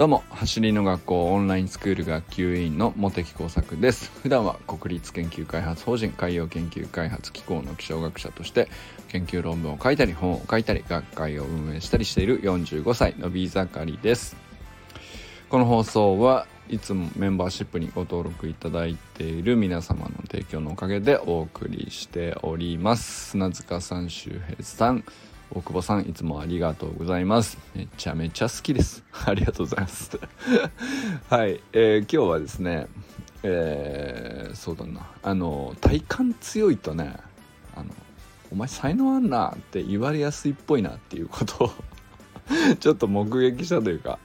どうも走りの学校オンラインスクール学級委員の茂木耕作です。普段は国立研究開発法人海洋研究開発機構の気象学者として研究論文を書いたり本を書いたり学会を運営したりしている45歳のビー盛りです。この放送はいつもメンバーシップにご登録いただいている皆様の提供のおかげでお送りしております。砂塚さん周平さん大久保さんいつもありがとうございます。めちゃめちゃ好きです。ありがとうございます。はい、えー、今日はですねえー、そうだな。あの体感強いとねあのお前才能あんなって言われやすいっぽいなっていうことを ちょっと目撃したというか、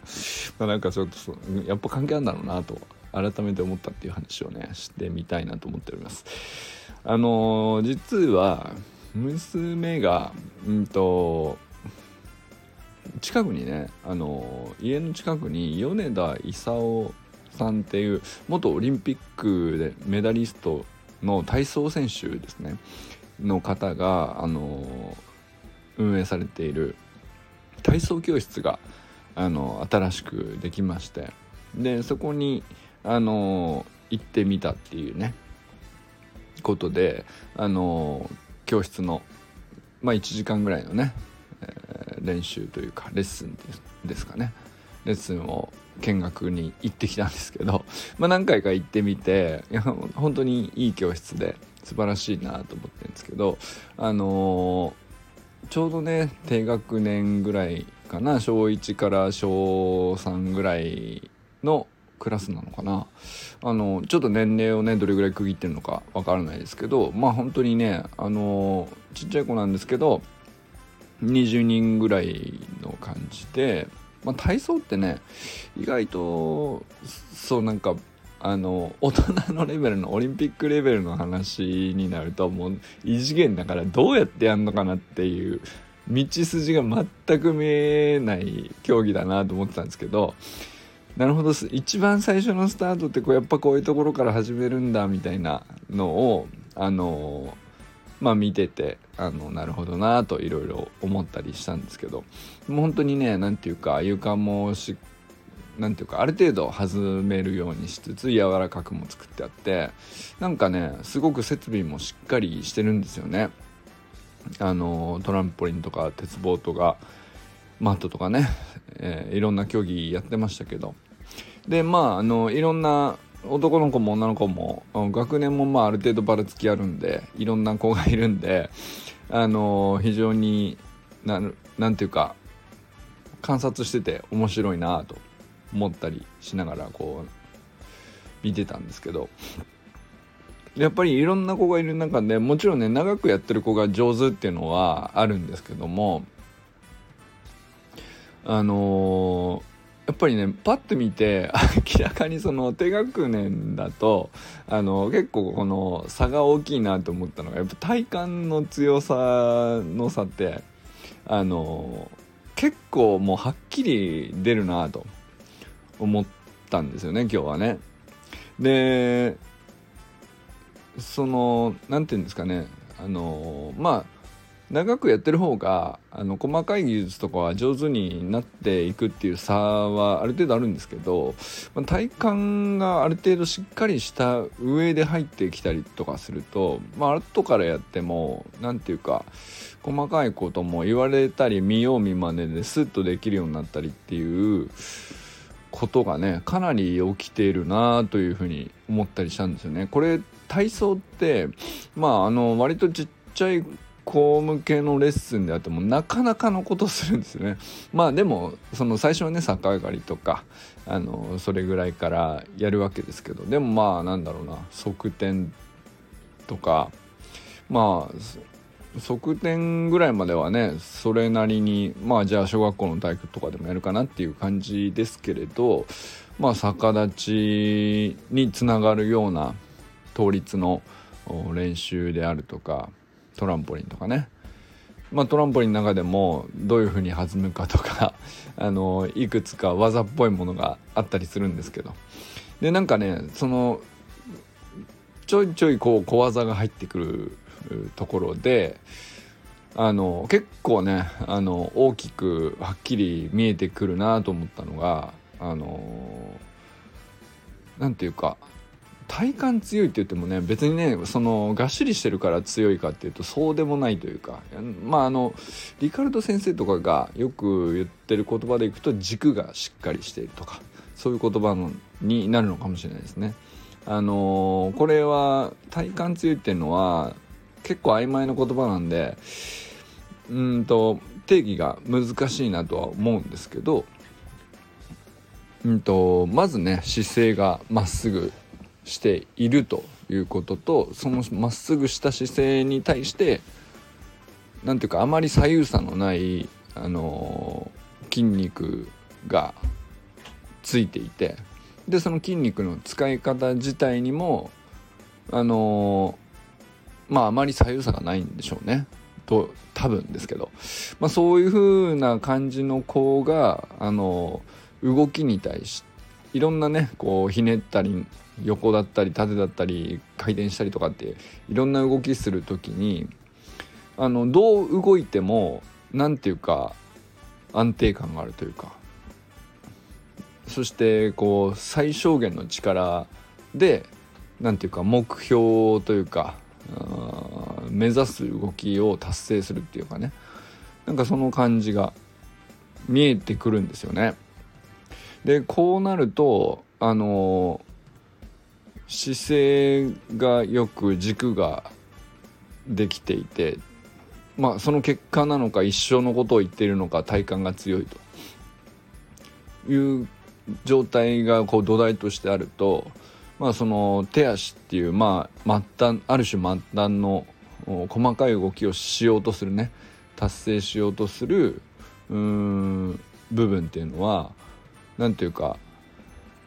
まあ、なんかちょっとやっぱ関係あるんだろうなと改めて思ったっていう話をねしてみたいなと思っております。あの実は娘がうんと近くにねあの家の近くに米田勲さんっていう元オリンピックでメダリストの体操選手ですね。の方があの運営されている体操教室があの新しくできまして。でそこにあの行ってみたっていうねことであの教室の、まあ、1時間ぐらいのね、えー、練習というかレッスンですかね。レッスンを見学に行ってきたんですけど、まあ、何回か行ってみていや本当にいい教室で素晴らしいなと思ってるんですけどあのー、ちょうどね低学年ぐらいかな小1から小3ぐらいのクラスなのかな。あのちょっと年齢をねどれぐらい区切ってるのかわからないですけどまあ本当にねあのちっちゃい子なんですけど20人ぐらいの感じで、まあ、体操ってね意外とそうなんかあの大人のレベルのオリンピックレベルの話になるともう異次元だからどうやってやんのかなっていう道筋が全く見えない競技だなと思ってたんですけどなるほど一番最初のスタートってこうやっぱこういうところから始めるんだみたいなのをあのまあ見ててあのなるほどなといろいろ思ったりしたんですけどもう本当にね何て言うか床もし何て言うかある程度弾めるようにしつつ柔らかくも作ってあってなんかねすごく設備もしっかりしてるんですよね。あのトランポリンとか鉄棒とかマットとかね、えー、いろんな競技やってましたけど。でまああのいろんな男の子も女の子も学年もまあある程度ばらつきあるんでいろんな子がいるんであの非常にななんていうか観察してて面白いなと思ったりしながらこう見てたんですけど。やっぱりいろんな子がいる中でもちろんね長くやってる子が上手っていうのはあるんですけどもあのーやっぱりねパッと見て 明らかにその低学年だとあの結構この差が大きいなと思ったのがやっぱ体幹の強さの差ってあの結構もうはっきり出るなと思ったんですよね今日はね。でその何て言うんですかねあのまあ長くやってる方があの細かい技術とかは上手になっていくっていう差はある程度あるんですけど、まあ、体幹がある程度しっかりした上で入ってきたりとかすると、まあ後からやっても何て言うか細かいことも言われたり見よう見まねでスッとできるようになったりっていうことがねかなり起きているなというふうに思ったりしたんですよね。これ体操ってまああの割とちっちゃい子向けのレッスンであってもなかなかのことするんですね。まあでもその最初はね逆上がりとかあのそれぐらいからやるわけですけどでもまあなんだろうな側転とかまあ側転ぐらいまではねそれなりにまあじゃあ小学校の体育とかでもやるかなっていう感じですけれどまあ逆立ちにつながるような倒立の練習であるとかトランポリンとかね。まあ、トランポリンの中でもどういう風に弾むかとか あのいくつか技っぽいものがあったりするんですけど。でなんかねそのちょいちょいこう小技が入ってくるところであの結構ねあの大きくはっきり見えてくるなと思ったのがあの何て言うか体幹強いって言ってもね別にねそのがっしりしてるから強いかっていうとそうでもないというかまああのリカルド先生とかがよく言ってる言葉でいくと軸がしっかりしているとかそういう言葉のになるのかもしれないですね。あのこれは体幹強いっていうのは結構曖昧な言葉なんでうんと定義が難しいなとは思うんですけど、うんと、まずね姿勢がまっすぐしているということとそのまっすぐした姿勢に対して何ていうかあまり左右差のないあの筋肉がついていてでその筋肉の使い方自体にもあのまああまり左右差がないんでしょうね。と多分ですけど、まあ、そういう風な感じの子があの動きに対していろんなねこうひねったり横だったり縦だったり回転したりとかっていろんな動きする時にあのどう動いても何て言うか安定感があるというかそしてこう最小限の力で何て言うか目標というか目指す動きを達成するっていうかねなんかその感じが見えてくるんですよね。でこうなるとあの姿勢がよく軸ができていてまあその結果なのか一生のことを言っているのか体幹が強いと。いう状態がこう土台としてあるとまあその手足っていうまあ末端ある種末端の細かい動きをしようとするね。達成しようとする部分っていうのは何ていうか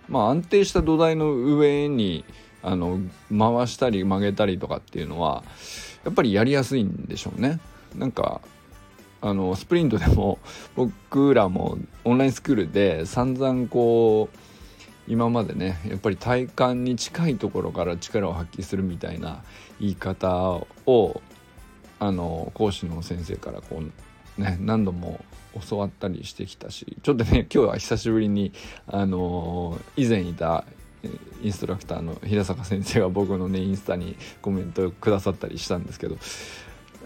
まあ安定した土台の上にあの回したり曲げたりとかっていうのはやっぱりやりやすいんでしょうね。なんかあのスプリントでも 僕らもオンラインスクールで散々こう今までねやっぱり体幹に近いところから力を発揮するみたいな言い方をあの講師の先生からこうね何度も教わったりしてきたしちょっとね 今日は久しぶりにあの以前いたインストラクターの平坂先生が僕のねインスタにコメントくださったりしたんですけど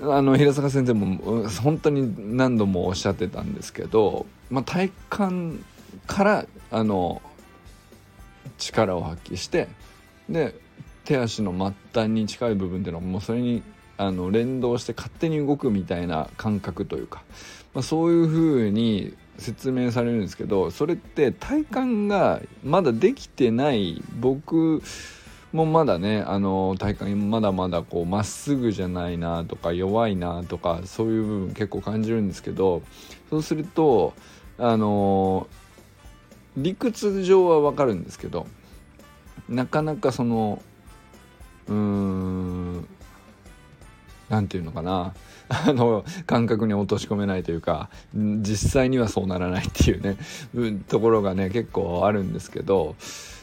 あの平坂先生も本当に何度もおっしゃってたんですけど、まあ、体幹からあの力を発揮してで手足の末端に近い部分っていうのはもうそれにあの連動して勝手に動くみたいな感覚というか、まあ、そういう風に説明されるんですけどそれって体幹がまだできてない僕もまだねあの体幹まだまだこうまっすぐじゃないなとか弱いなとかそういう部分結構感じるんですけどそうするとあの理屈上はわかるんですけどなかなかそのうーん何て言うのかな あの感覚に落とし込めないというか実際にはそうならないっていうねところがね結構あるんですけど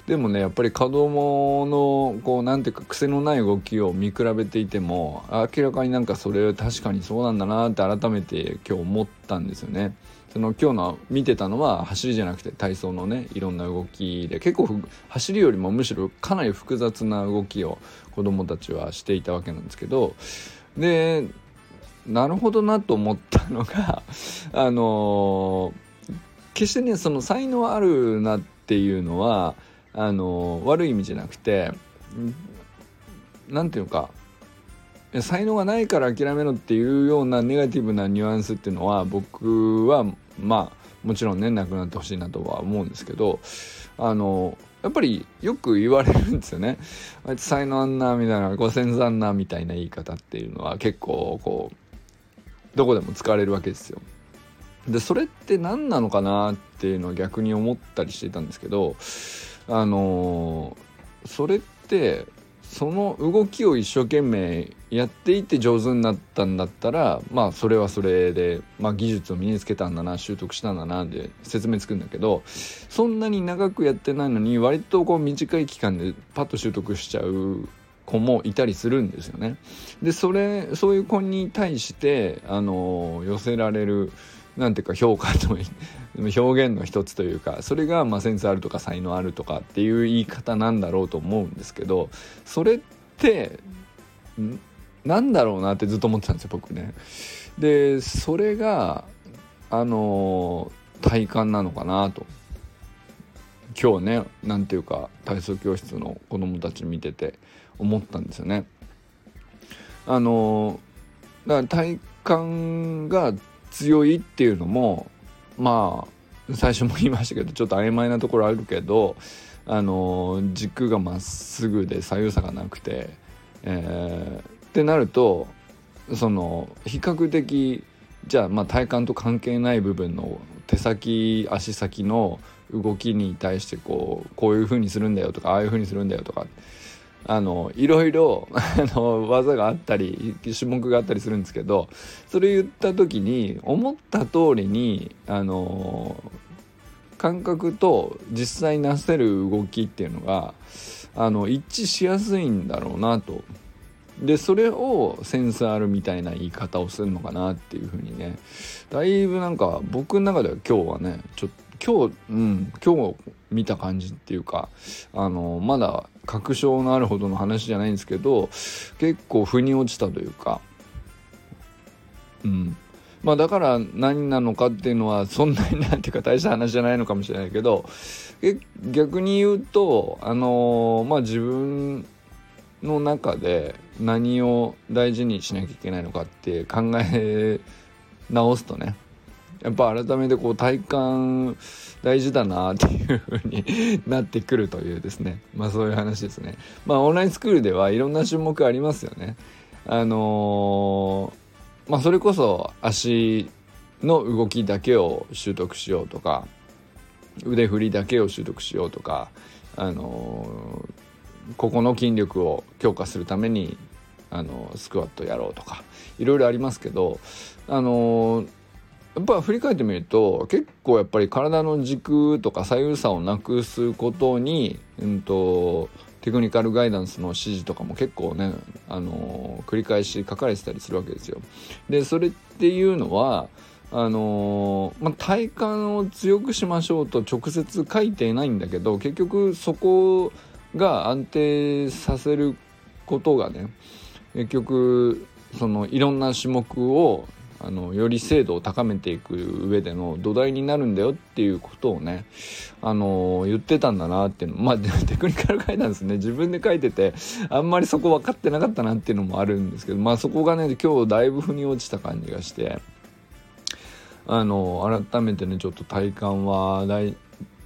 でもねやっぱり子供のこうなんていうか癖のない動きを見比べていても明らかになんかそれ確かにそうなんだなって改めて今日思ったんですよね。その今日の見てたのは走りじゃなくて体操のねいろんな動きで結構走りよりもむしろかなり複雑な動きを子どもたちはしていたわけなんですけどでなるほどなと思ったのが あの、決してねその才能あるなっていうのはあの、悪い意味じゃなくて何て言うか才能がないから諦めろっていうようなネガティブなニュアンスっていうのは僕はまあもちろんねなくなってほしいなとは思うんですけどあのやっぱりよく言われるんですよね。あいつ才能あんなみたいなご先祖あんなみたいな言い方っていうのは結構こうどこでも使われるわけですよ。でそれって何なのかなっていうのは逆に思ったりしてたんですけどあのそれってその動きを一生懸命やっていて上手になったんだったらまあそれはそれで、まあ、技術を身につけたんだな習得したんだなで説明つくんだけどそんなに長くやってないのに割とこう短い期間でパッと習得しちゃう子もいたりするんですよね。でそれそういう子に対してあの寄せられるなんていうか評価と 表現の一つというかそれがまあセンスあるとか才能あるとかっていう言い方なんだろうと思うんですけどそれってなんだろうなってずっと思ってたんですよ僕ね。でそれがあの体感なのかなと今日ね何ていうか体操教室の子供たち見てて思ったんですよね。あのだから体感が強いっていうのもまあ最初も言いましたけどちょっと曖昧なところあるけどあの軸がまっすぐで左右差がなくて、えー、ってなるとその比較的じゃあまあ体幹と関係ない部分の手先足先の動きに対してこうこういう風にするんだよとかああいう風にするんだよとかあのいろいろあの技があったり種目があったりするんですけどそれ言った時に思った通りにあの感覚と実際なせる動きっていうのがあの一致しやすいんだろうなと。でそれをセンスあるみたいな言い方をするのかなっていうふうにねだいぶなんか僕の中では今日はねちょっと今日うん今日見た感じっていうかあのまだ確証のあるほどの話じゃないんですけど結構腑に落ちたというかうん。まあだから何なのかっていうのはそんなになんていうか大した話じゃないのかもしれないけど逆に言うとあのまあ自分の中で何を大事にしなきゃいけないのかって考え直すとねやっぱ改めてこう体感大事だなっていう風になってくるというですね。まあそういう話ですね。まあオンラインスクールではいろんな種目ありますよね。あのー、まあそれこそ足の動きだけを習得しようとか腕振りだけを習得しようとかあのー、ここの筋力を強化するためにあのスクワットやろうとかいろいろありますけどあのーやっぱ振り返ってみると結構やっぱり体の軸とか左右差をなくすことに、うんと、テクニカルガイダンスの指示とかも結構ね、あのー、繰り返し書かれてたりするわけですよ。でそれっていうのはあのー、まあ、体幹を強くしましょうと直接書いていないんだけど結局そこが安定させることがね結局そのいろんな種目をあのより精度を高めていく上での土台になるんだよっていうことをねあの言ってたんだなっていうのまあテクニカルガイダンスね自分で書いててあんまりそこ分かってなかったなっていうのもあるんですけどまあそこがね今日だいぶ腑に落ちた感じがしてあの改めてねちょっと体感は大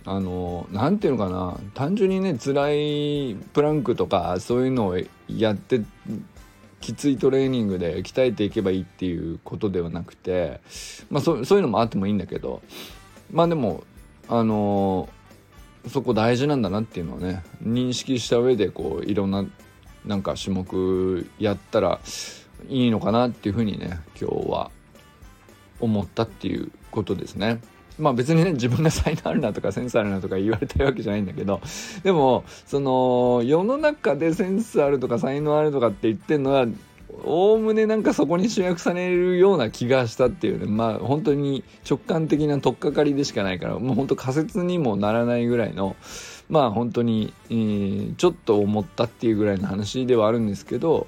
あの何ていうのかな単純にね辛いプランクとかそういうのをやってきついトレーニングで鍛えていけばいいっていうことではなくてまあそそういうのもあってもいいんだけどまあでもあのー、そこ大事なんだなっていうのをね認識した上でこういろんななんか種目やったらいいのかなっていうふうにね今日は思ったっていうことですね。まあ別にね自分が才能あるなとかセンスあるなとか言われたいわけじゃないんだけどでもその世の中でセンスあるとか才能あるとかって言ってんのはおおむねなんかそこに集約されるような気がしたっていうね。まあ本当に直感的な取っかかりでしかないからもう本当仮説にもならないぐらいのまあ本当に、えー、ちょっと思ったっていうぐらいの話ではあるんですけど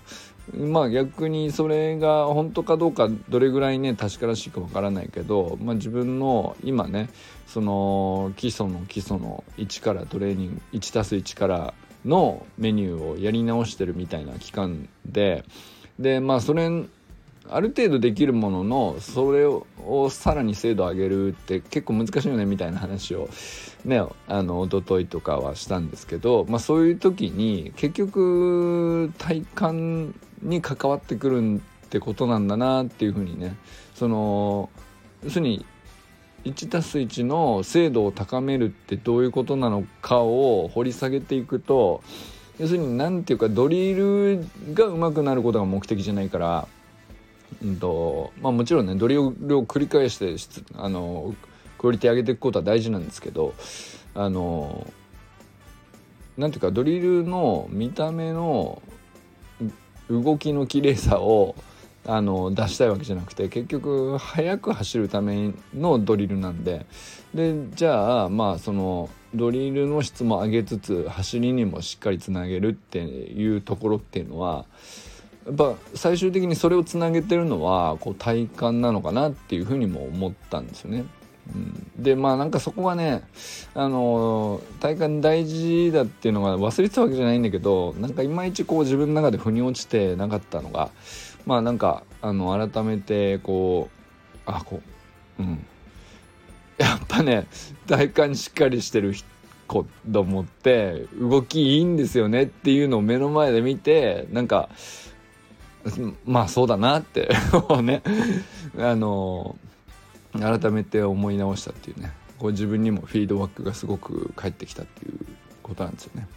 まあ逆にそれが本当かどうかどれぐらいね確からしいかわからないけど、まあ、自分の今ねその基礎の基礎の1からトレーニング 1+1 からのメニューをやり直してるみたいな期間ででまあそれある程度できるもののそれをさらに精度上げるって結構難しいよねみたいな話をねあの一昨日とかはしたんですけど、まあ、そういう時に結局体感に関わってくるってことなんだなっていうふうにねその要するに 1+1 の精度を高めるってどういうことなのかを掘り下げていくと要するに何て言うかドリルが上手くなることが目的じゃないから、うんとまあ、もちろんねドリルを繰り返してあのクオリティ上げていくことは大事なんですけどあのなんていうかドリルの見た目の動きの綺麗さをあの出したいわけじゃなくて結局速く走るためのドリルなんででじゃあまあそのドリルの質も上げつつ走りにもしっかりつなげるっていうところっていうのはやっぱ最終的にそれをつなげてるのはこう体幹なのかなっていうふうにも思ったんですよね。うん、でまあなんかそこはねあの体幹大事だっていうのが忘れてたわけじゃないんだけどなんかいまいちこう自分の中で腑に落ちてなかったのがまあなんかあの改めてこうあこううんやっぱね体幹しっかりしてる子供って動きいいんですよねっていうのを目の前で見てなんか まあそうだなって ねあの改めて思い直したっていうねこう自分にもフィードバックがすごく返ってきたっていうことなんですよね。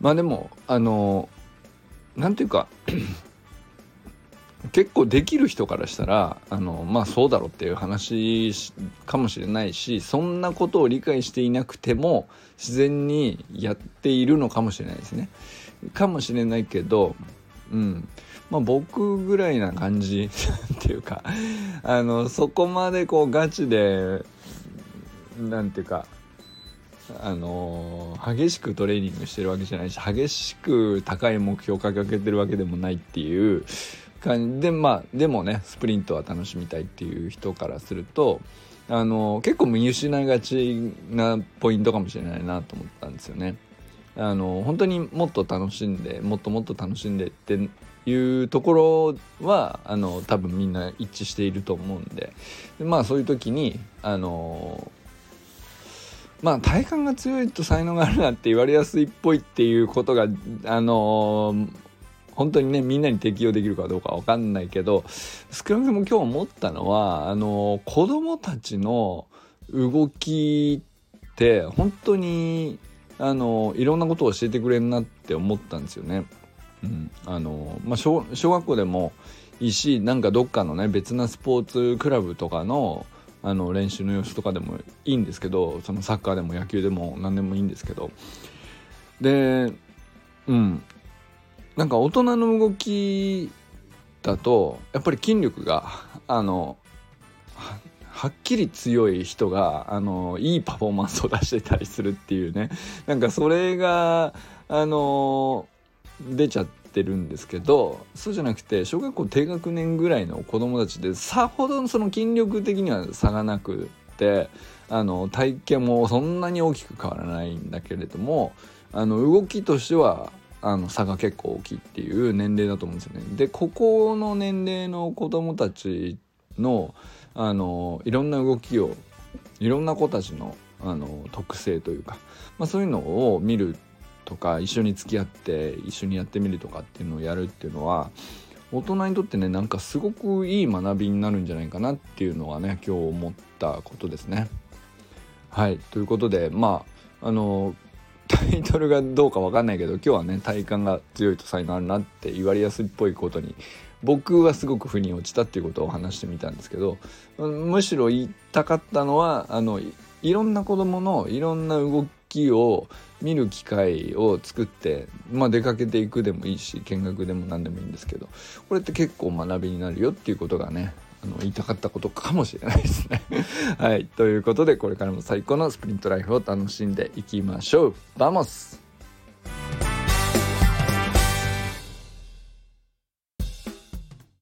まあでもあのなんていうか 結構できる人からしたらあのまあそうだろうっていう話かもしれないしそんなことを理解していなくても自然にやっているのかもしれないですね。かもしれないけど、うんまあ、僕ぐらいな感じ っていうかあのそこまでこうガチでなんていうかあの激しくトレーニングしてるわけじゃないし激しく高い目標を掲げてるわけでもないっていう感じでまあでもねスプリントは楽しみたいっていう人からするとあの結構見失いがちなポイントかもしれないなと思ったんですよね。あの本当にもっと楽しんでもっともっと楽しんでっていうところはあの多分みんな一致していると思うんで。でまあそういう時にあのまあ体幹が強いと才能があるなって言われやすいっぽいっていうことがあの本当にねみんなに適用できるかどうかわかんないけど少なくとも今日思ったのはあの子供たちの動きって本当にあのいろんなことを教えてくれるなって思ったんですよね。うん、あのまあ小小学校でもいいしなんかどっかのね別なスポーツクラブとかのあの練習の様子とかでもいいんですけどそのサッカーでも野球でも何でもいいんですけど。でうん。なんか大人の動きだとやっぱり筋力があのはっきり強い人があのいいパフォーマンスを出してたりするっていうねなんかそれがあの出ちゃってるんですけどそうじゃなくて小学校低学年ぐらいの子供たちでさほどその筋力的には差がなくってあの体型もそんなに大きく変わらないんだけれどもあの動きとしてはあの差が結構大きいっていう年齢だと思うんですよね。でここの年齢の子供たちのあのいろんな動きをいろんな子たちのあの特性というか、まあ、そういうのを見るとか一緒に付き合って一緒にやってみるとかっていうのをやるっていうのは大人にとってねなんかすごくいい学びになるんじゃないかなっていうのはね今日思ったことですね。はいということでまああのタイトルがどうか分かんないけど今日はね体幹が強いと才能あるなって言われやすいっぽいことに僕はすごく腑に落ちたっていうことを話してみたんですけどむしろ言いたかったのはあのいろんな子供のいろんな動きを見る機会を作って、まあ、出かけていくでもいいし見学でも何でもいいんですけどこれって結構学びになるよっていうことがねあの言いたかったことかもしれないですね。はい。ということでこれからも最高のスプリントライフを楽しんでいきましょう。 Vamos。